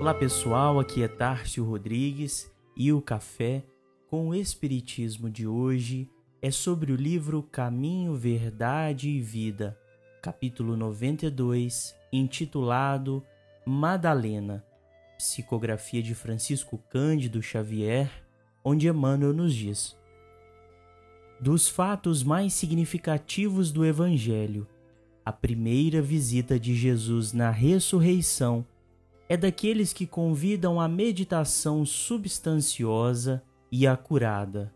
Olá pessoal, aqui é Tárcio Rodrigues e o café com o Espiritismo de hoje é sobre o livro Caminho, Verdade e Vida, capítulo 92, intitulado Madalena, psicografia de Francisco Cândido Xavier, onde Emmanuel nos diz: Dos fatos mais significativos do Evangelho, a primeira visita de Jesus na ressurreição é daqueles que convidam a meditação substanciosa e acurada.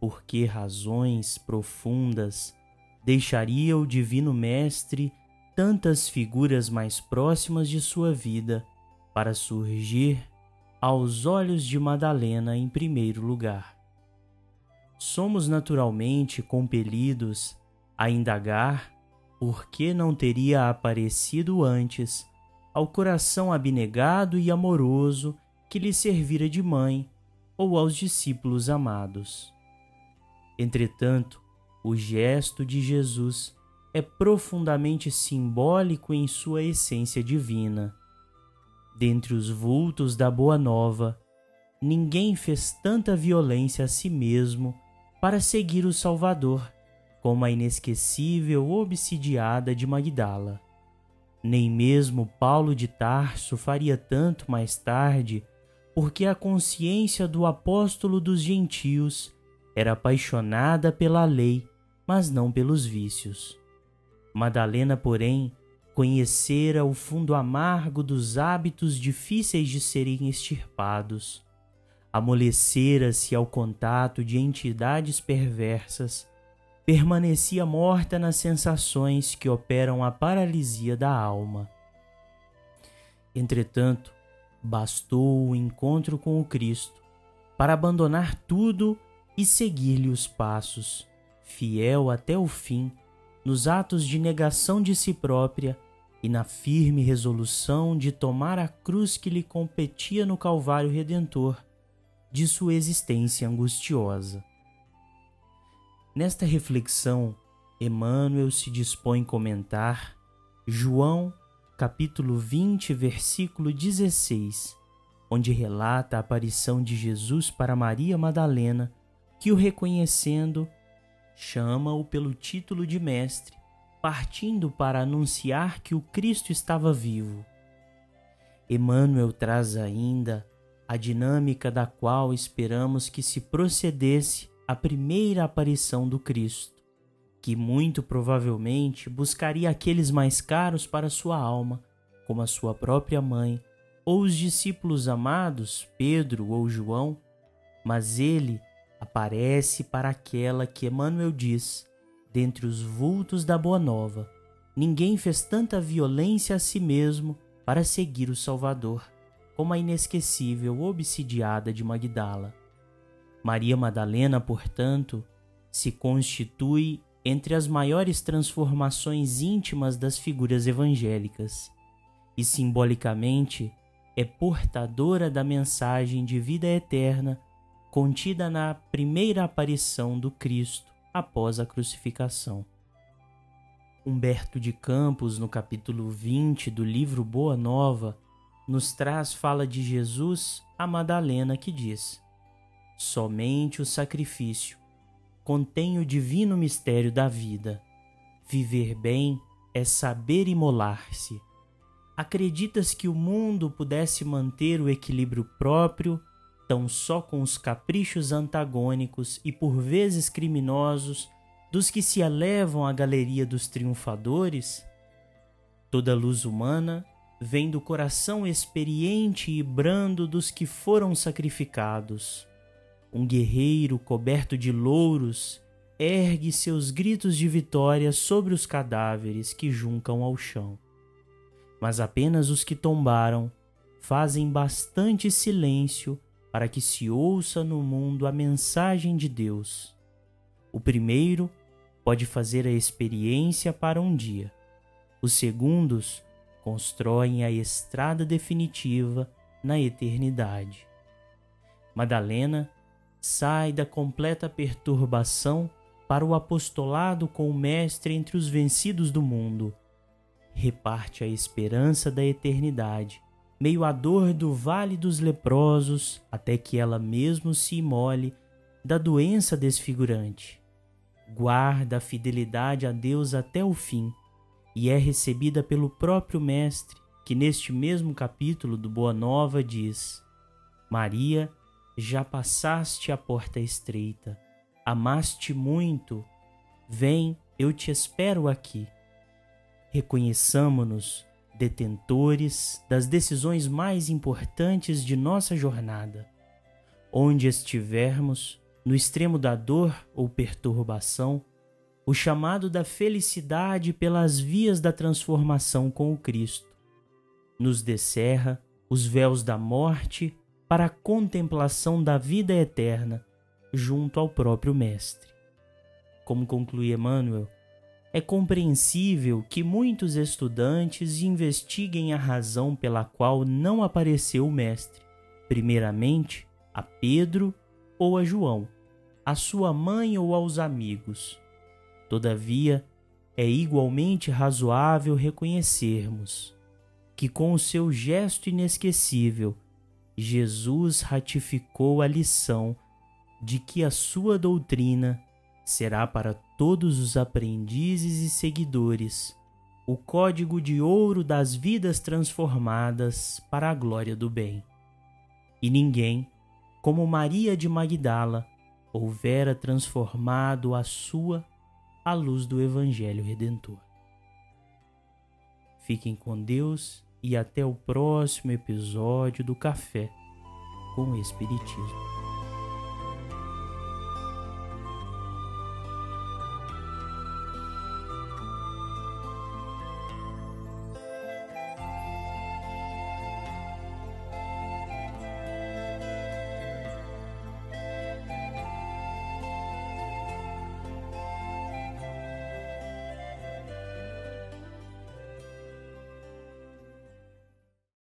Por que razões profundas deixaria o Divino Mestre tantas figuras mais próximas de sua vida para surgir aos olhos de Madalena em primeiro lugar? Somos naturalmente compelidos a indagar por que não teria aparecido antes ao coração abnegado e amoroso que lhe servira de mãe ou aos discípulos amados. Entretanto, o gesto de Jesus é profundamente simbólico em sua essência divina. Dentre os vultos da Boa Nova, ninguém fez tanta violência a si mesmo para seguir o Salvador como a inesquecível obsidiada de Magdala. Nem mesmo Paulo de Tarso faria tanto mais tarde, porque a consciência do apóstolo dos gentios era apaixonada pela lei, mas não pelos vícios. Madalena, porém, conhecera o fundo amargo dos hábitos difíceis de serem extirpados. Amolecera-se ao contato de entidades perversas permanecia morta nas sensações que operam a paralisia da alma. Entretanto, bastou o encontro com o Cristo para abandonar tudo e seguir-lhe os passos, fiel até o fim, nos atos de negação de si própria e na firme resolução de tomar a cruz que lhe competia no Calvário Redentor de sua existência angustiosa. Nesta reflexão, Emmanuel se dispõe a comentar João, capítulo 20, versículo 16, onde relata a aparição de Jesus para Maria Madalena, que o reconhecendo, chama-o pelo título de mestre, partindo para anunciar que o Cristo estava vivo. Emmanuel traz ainda a dinâmica da qual esperamos que se procedesse a primeira aparição do Cristo, que muito provavelmente buscaria aqueles mais caros para sua alma, como a sua própria mãe, ou os discípulos amados, Pedro ou João, mas ele aparece para aquela que Emmanuel diz, dentre os vultos da Boa Nova, ninguém fez tanta violência a si mesmo para seguir o Salvador, como a inesquecível obsidiada de Magdala. Maria Madalena, portanto, se constitui entre as maiores transformações íntimas das figuras evangélicas e, simbolicamente, é portadora da mensagem de vida eterna contida na primeira aparição do Cristo após a crucificação. Humberto de Campos, no capítulo 20 do livro Boa Nova, nos traz fala de Jesus a Madalena que diz: Somente o sacrifício contém o divino mistério da vida. Viver bem é saber imolar-se. Acreditas que o mundo pudesse manter o equilíbrio próprio tão só com os caprichos antagônicos e por vezes criminosos dos que se elevam à galeria dos triunfadores? Toda luz humana vem do coração experiente e brando dos que foram sacrificados. Um guerreiro coberto de louros ergue seus gritos de vitória sobre os cadáveres que juncam ao chão. Mas apenas os que tombaram fazem bastante silêncio para que se ouça no mundo a mensagem de Deus. O primeiro pode fazer a experiência para um dia. Os segundos constroem a estrada definitiva na eternidade. Madalena sai da completa perturbação para o apostolado com o Mestre entre os vencidos do mundo. Reparte a esperança da eternidade meio à dor do vale dos leprosos, até que ela mesmo se imole da doença desfigurante. Guarda a fidelidade a Deus até o fim e é recebida pelo próprio Mestre, que neste mesmo capítulo do Boa Nova diz: Maria, já passaste a porta estreita, amaste muito, vem, eu te espero aqui. Reconheçamo-nos detentores das decisões mais importantes de nossa jornada. Onde estivermos, no extremo da dor ou perturbação, o chamado da felicidade pelas vias da transformação com o Cristo. Nos descerra os véus da morte para a contemplação da vida eterna junto ao próprio Mestre. Como conclui Emmanuel, é compreensível que muitos estudantes investiguem a razão pela qual não apareceu o Mestre, primeiramente a Pedro ou a João, a sua mãe ou aos amigos. Todavia, é igualmente razoável reconhecermos que, com o seu gesto inesquecível, Jesus ratificou a lição de que a sua doutrina será para todos os aprendizes e seguidores o código de ouro das vidas transformadas para a glória do bem. E ninguém, como Maria de Magdala, houvera transformado a sua à luz do Evangelho Redentor. Fiquem com Deus e até o próximo episódio do Café com Espiritismo.